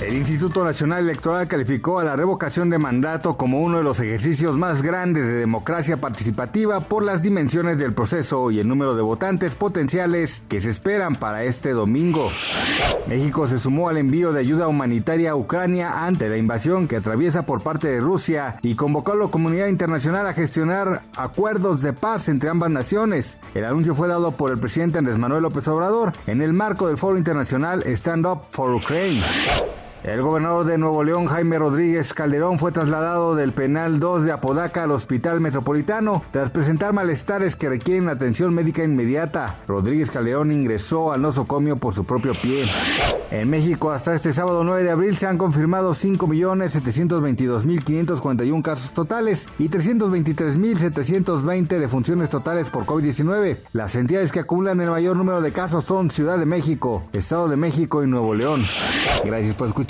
El Instituto Nacional Electoral calificó a la revocación de mandato como uno de los ejercicios más grandes de democracia participativa por las dimensiones del proceso y el número de votantes potenciales que se esperan para este domingo. México se sumó al envío de ayuda humanitaria a Ucrania ante la invasión que atraviesa por parte de Rusia y convocó a la comunidad internacional a gestionar acuerdos de paz entre ambas naciones. El anuncio fue dado por el presidente Andrés Manuel López Obrador en el marco del foro internacional Stand Up for Ukraine. El gobernador de Nuevo León, Jaime Rodríguez Calderón, fue trasladado del penal 2 de Apodaca al Hospital Metropolitano tras presentar malestares que requieren atención médica inmediata. Rodríguez Calderón ingresó al nosocomio por su propio pie. En México, hasta este sábado 9 de abril, se han confirmado 5.722.541 casos totales y 323.720 defunciones totales por COVID-19. Las entidades que acumulan el mayor número de casos son Ciudad de México, Estado de México y Nuevo León. Gracias por escuchar